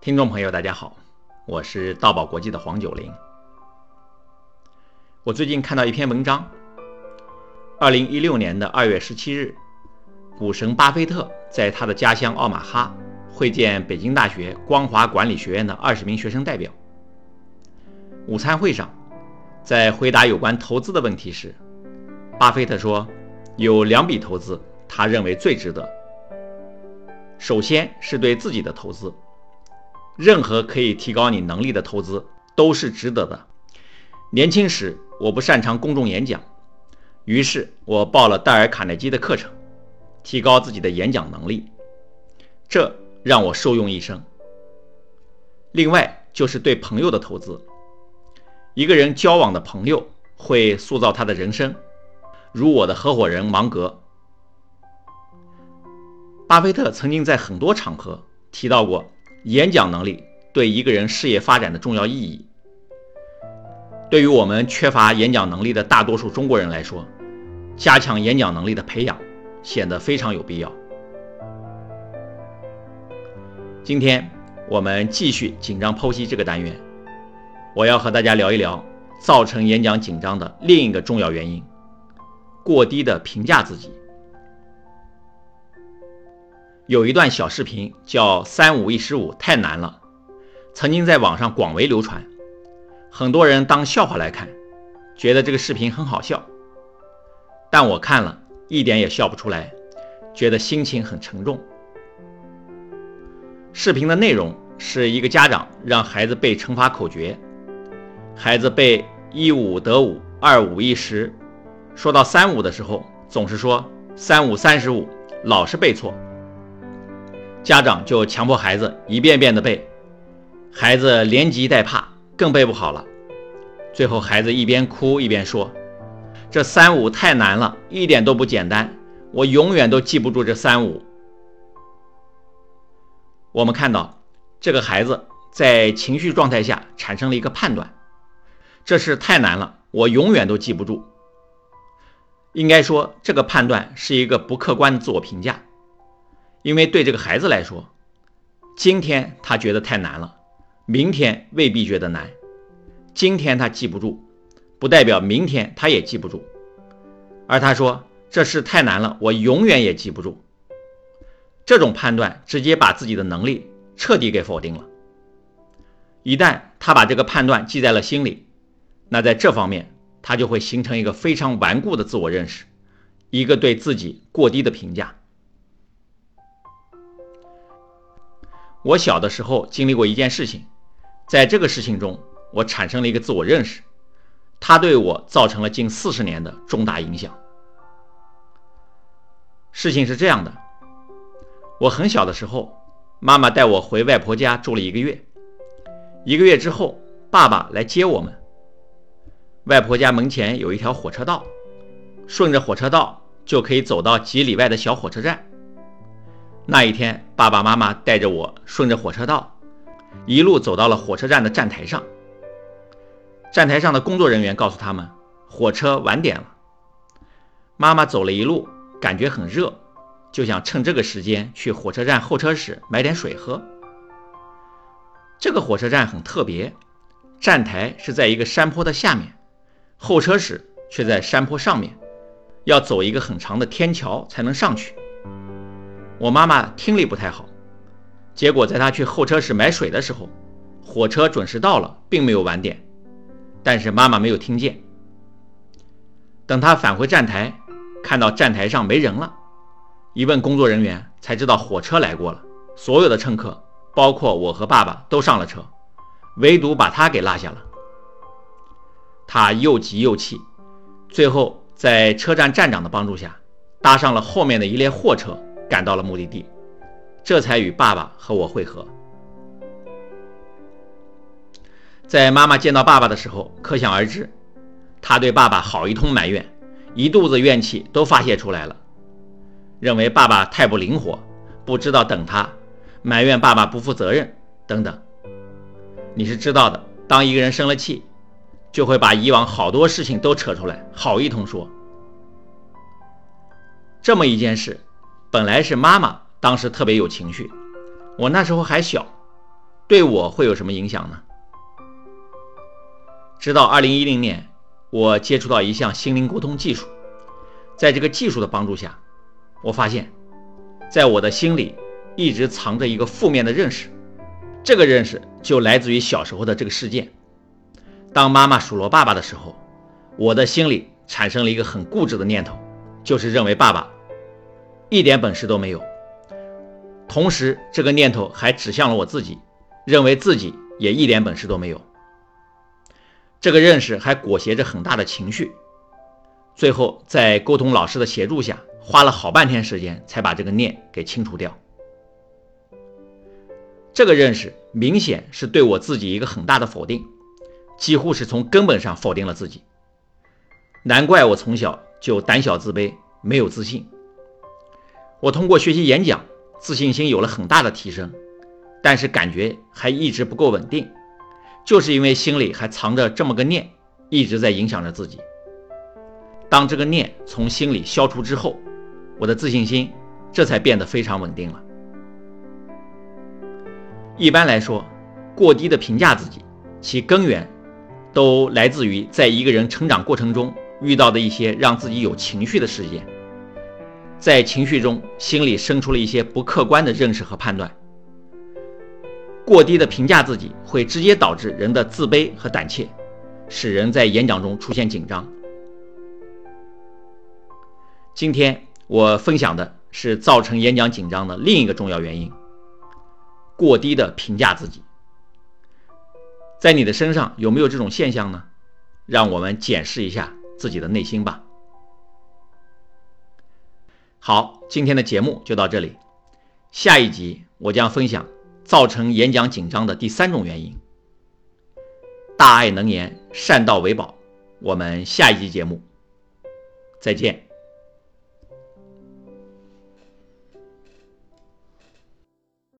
听众朋友，大家好，我是道宝国际的黄九龄。我最近看到一篇文章，二零一六年的二月十七日，股神巴菲特在他的家乡奥马哈会见北京大学光华管理学院的二十名学生代表。午餐会上，在回答有关投资的问题时，巴菲特说，有两笔投资他认为最值得。首先是对自己的投资。任何可以提高你能力的投资都是值得的。年轻时我不擅长公众演讲，于是我报了戴尔·卡耐基的课程，提高自己的演讲能力，这让我受用一生。另外就是对朋友的投资，一个人交往的朋友会塑造他的人生，如我的合伙人芒格。巴菲特曾经在很多场合提到过。演讲能力对一个人事业发展的重要意义，对于我们缺乏演讲能力的大多数中国人来说，加强演讲能力的培养显得非常有必要。今天我们继续紧张剖析这个单元，我要和大家聊一聊造成演讲紧张的另一个重要原因——过低的评价自己。有一段小视频叫“三五一十五太难了”，曾经在网上广为流传，很多人当笑话来看，觉得这个视频很好笑。但我看了一点也笑不出来，觉得心情很沉重。视频的内容是一个家长让孩子背乘法口诀，孩子背一五得五，二五一十，说到三五的时候总是说三五三十五，老是背错。家长就强迫孩子一遍遍的背，孩子连急带怕，更背不好了。最后，孩子一边哭一边说：“这三五太难了，一点都不简单，我永远都记不住这三五。”我们看到，这个孩子在情绪状态下产生了一个判断：这是太难了，我永远都记不住。应该说，这个判断是一个不客观的自我评价。因为对这个孩子来说，今天他觉得太难了，明天未必觉得难。今天他记不住，不代表明天他也记不住。而他说这事太难了，我永远也记不住。这种判断直接把自己的能力彻底给否定了。一旦他把这个判断记在了心里，那在这方面他就会形成一个非常顽固的自我认识，一个对自己过低的评价。我小的时候经历过一件事情，在这个事情中，我产生了一个自我认识，它对我造成了近四十年的重大影响。事情是这样的，我很小的时候，妈妈带我回外婆家住了一个月，一个月之后，爸爸来接我们。外婆家门前有一条火车道，顺着火车道就可以走到几里外的小火车站。那一天，爸爸妈妈带着我顺着火车道，一路走到了火车站的站台上。站台上的工作人员告诉他们，火车晚点了。妈妈走了一路，感觉很热，就想趁这个时间去火车站候车室买点水喝。这个火车站很特别，站台是在一个山坡的下面，候车室却在山坡上面，要走一个很长的天桥才能上去。我妈妈听力不太好，结果在她去候车室买水的时候，火车准时到了，并没有晚点，但是妈妈没有听见。等她返回站台，看到站台上没人了，一问工作人员才知道火车来过了，所有的乘客，包括我和爸爸都上了车，唯独把她给落下了。她又急又气，最后在车站站长的帮助下，搭上了后面的一列货车。赶到了目的地，这才与爸爸和我会合。在妈妈见到爸爸的时候，可想而知，她对爸爸好一通埋怨，一肚子怨气都发泄出来了，认为爸爸太不灵活，不知道等他，埋怨爸爸不负责任等等。你是知道的，当一个人生了气，就会把以往好多事情都扯出来，好一通说。这么一件事。本来是妈妈当时特别有情绪。我那时候还小，对我会有什么影响呢？直到二零一零年，我接触到一项心灵沟通技术，在这个技术的帮助下，我发现，在我的心里一直藏着一个负面的认识，这个认识就来自于小时候的这个事件。当妈妈数落爸爸的时候，我的心里产生了一个很固执的念头，就是认为爸爸一点本事都没有。同时，这个念头还指向了我自己，认为自己也一点本事都没有。这个认识还裹挟着很大的情绪，最后在沟通老师的协助下，花了好半天时间才把这个念给清除掉。这个认识明显是对我自己一个很大的否定，几乎是从根本上否定了自己。难怪我从小就胆小自卑，没有自信。我通过学习演讲。自信心有了很大的提升，但是感觉还一直不够稳定，就是因为心里还藏着这么个念，一直在影响着自己。当这个念从心里消除之后，我的自信心这才变得非常稳定了。一般来说，过低的评价自己，其根源都来自于在一个人成长过程中遇到的一些让自己有情绪的事件。在情绪中，心里生出了一些不客观的认识和判断。过低的评价自己，会直接导致人的自卑和胆怯，使人在演讲中出现紧张。今天我分享的是造成演讲紧张的另一个重要原因：过低的评价自己。在你的身上有没有这种现象呢？让我们检视一下自己的内心吧。好，今天的节目就到这里。下一集我将分享造成演讲紧张的第三种原因——大爱能言，善道为宝。我们下一集节目再见。